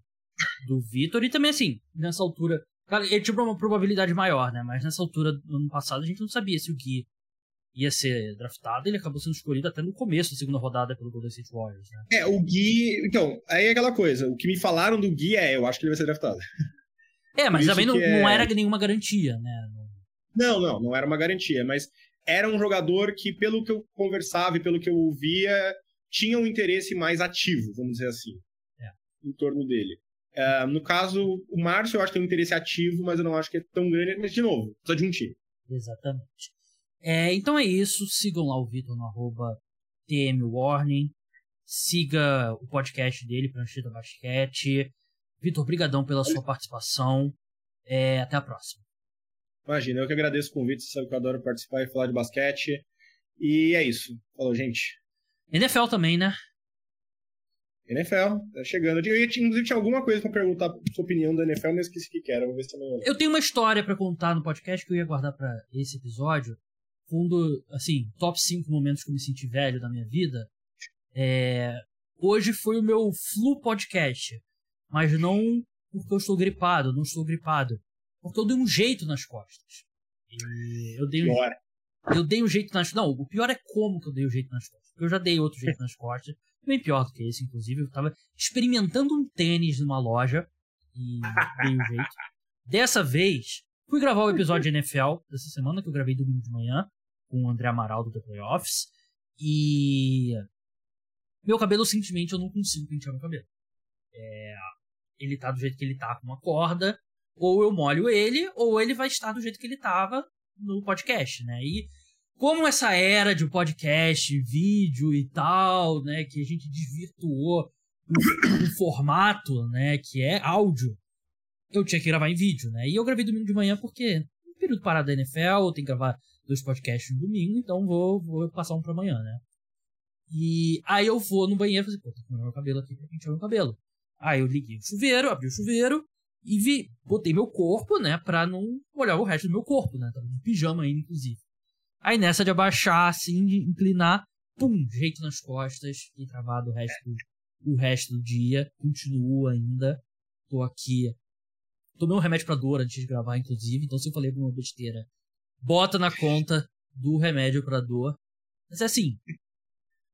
do Vitor. E também, assim, nessa altura. Cara, ele tinha uma probabilidade maior, né? Mas nessa altura do ano passado a gente não sabia se o Gui ia ser draftado. Ele acabou sendo escolhido até no começo da segunda rodada pelo Golden State Warriors, né? É, o Gui. Então, aí é aquela coisa. O que me falaram do Gui é: eu acho que ele vai ser draftado. É, mas também não, é... não era nenhuma garantia, né? Não, não, não era uma garantia. Mas era um jogador que, pelo que eu conversava e pelo que eu ouvia, tinha um interesse mais ativo, vamos dizer assim, é. em torno dele. Uh, no caso, o Márcio eu acho que tem um interesse ativo, mas eu não acho que é tão grande. Mas, de novo, precisa de um time. Exatamente. É, então é isso. Sigam lá o Vitor no arroba tmwarning. Siga o podcast dele, Prancheta Basquete. Vitor, brigadão pela sua participação. É, até a próxima. Imagina, eu que agradeço o convite. Você sabe que eu adoro participar e falar de basquete. E é isso. Falou, gente. NFL também, né? NFL, tá chegando. Eu, inclusive, tinha alguma coisa pra perguntar sua opinião da NFL, mas esqueci o que era. Vou ver se também. Eu tenho uma história para contar no podcast que eu ia guardar para esse episódio. Fundo, assim, top 5 momentos que eu me senti velho da minha vida. É... Hoje foi o meu Flu Podcast. Mas não porque eu estou gripado, não estou gripado. Porque eu dei um jeito nas costas. E eu dei um, eu dei um jeito nas Não, o pior é como que eu dei o um jeito nas costas. Eu já dei outro jeito nas *laughs* costas. Bem pior do que esse, inclusive. Eu estava experimentando um tênis numa loja e dei um jeito. *laughs* Dessa vez, fui gravar o episódio de NFL dessa semana, que eu gravei domingo de manhã, com o André Amaral do The Playoffs. E. Meu cabelo, simplesmente, eu não consigo pentear meu cabelo. É... Ele tá do jeito que ele tá, com uma corda ou eu molho ele, ou ele vai estar do jeito que ele estava no podcast, né? E como essa era de podcast, vídeo e tal, né, que a gente desvirtuou o, o formato, né, que é áudio, eu tinha que gravar em vídeo, né? E eu gravei domingo de manhã porque período parado da NFL, eu tenho que gravar dois podcasts no domingo, então vou, vou passar um pra amanhã, né? E aí eu vou no banheiro e falei, pô, tem que meu cabelo aqui pra pentear meu cabelo. Aí eu liguei o chuveiro, abri o chuveiro, e vi, botei meu corpo, né, pra não olhar o resto do meu corpo, né? Tava de pijama ainda, inclusive. Aí nessa de abaixar, assim, de inclinar, pum, jeito nas costas, fiquei travado o resto, o resto do dia. Continuo ainda. Tô aqui. Tomei um remédio pra dor antes de gravar, inclusive, então se eu falei alguma besteira, bota na conta do remédio pra dor. Mas é assim,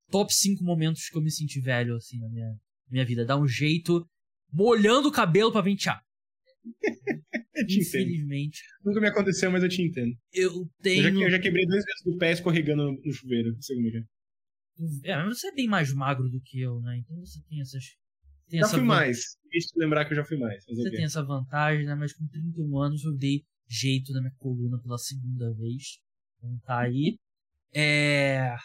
top 5 momentos que eu me senti velho, assim, na minha, minha vida. Dá um jeito molhando o cabelo para ventear. *laughs* Infelizmente. Entendo. Nunca me aconteceu, mas eu te entendo. Eu tenho. Eu já, eu já quebrei duas vezes do pé escorregando no chuveiro, segundo dia. É, mas você é bem mais magro do que eu, né? Então você tem essas. Tem já essa fui mais. Deixa eu lembrar que eu já fui mais. Você tem essa vantagem, né? Mas com 31 anos eu dei jeito na minha coluna pela segunda vez. Então tá aí. É.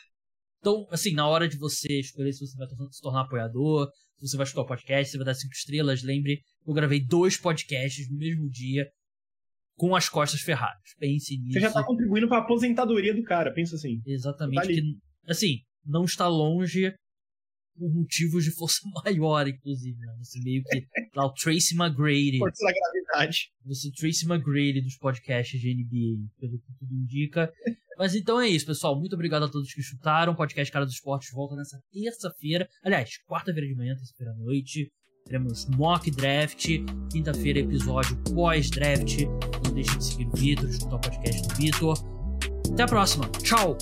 Então, assim, na hora de você escolher se você vai se tornar apoiador, se você vai escutar o podcast, se você vai dar cinco estrelas, lembre, eu gravei dois podcasts no mesmo dia com as costas ferradas. Pense nisso. Você já tá contribuindo para a aposentadoria do cara, pensa assim. Exatamente. Tá que, assim, não está longe por motivos de força *laughs* maior, inclusive. Né? Você meio que. Lá, o Tracy McGrady. Força da gravidade. Você, Tracy McGrady dos podcasts de NBA, pelo que tudo indica. *laughs* Mas então é isso, pessoal. Muito obrigado a todos que escutaram. O podcast Cara dos Esportes volta nessa terça-feira. Aliás, quarta-feira de manhã, terça-feira à noite. Teremos mock draft. Quinta-feira, episódio pós-draft. Não deixe de seguir o Vitor, escutar o podcast do Vitor. Até a próxima. Tchau!